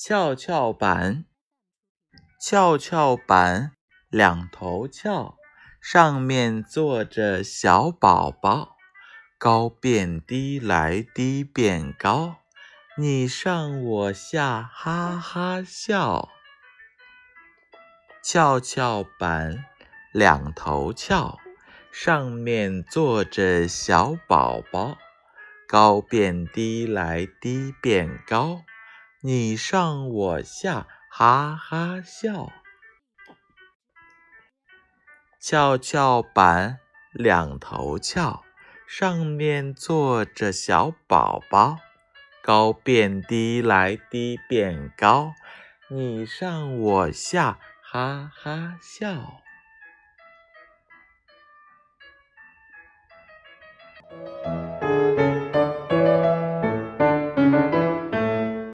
跷跷板，跷跷板两头翘，上面坐着小宝宝，高变低来低变高，你上我下哈哈笑。跷跷板两头翘，上面坐着小宝宝，高变低来低变高。你上我下，哈哈笑。跷跷板两头翘，上面坐着小宝宝，高变低来低变高。你上我下，哈哈笑。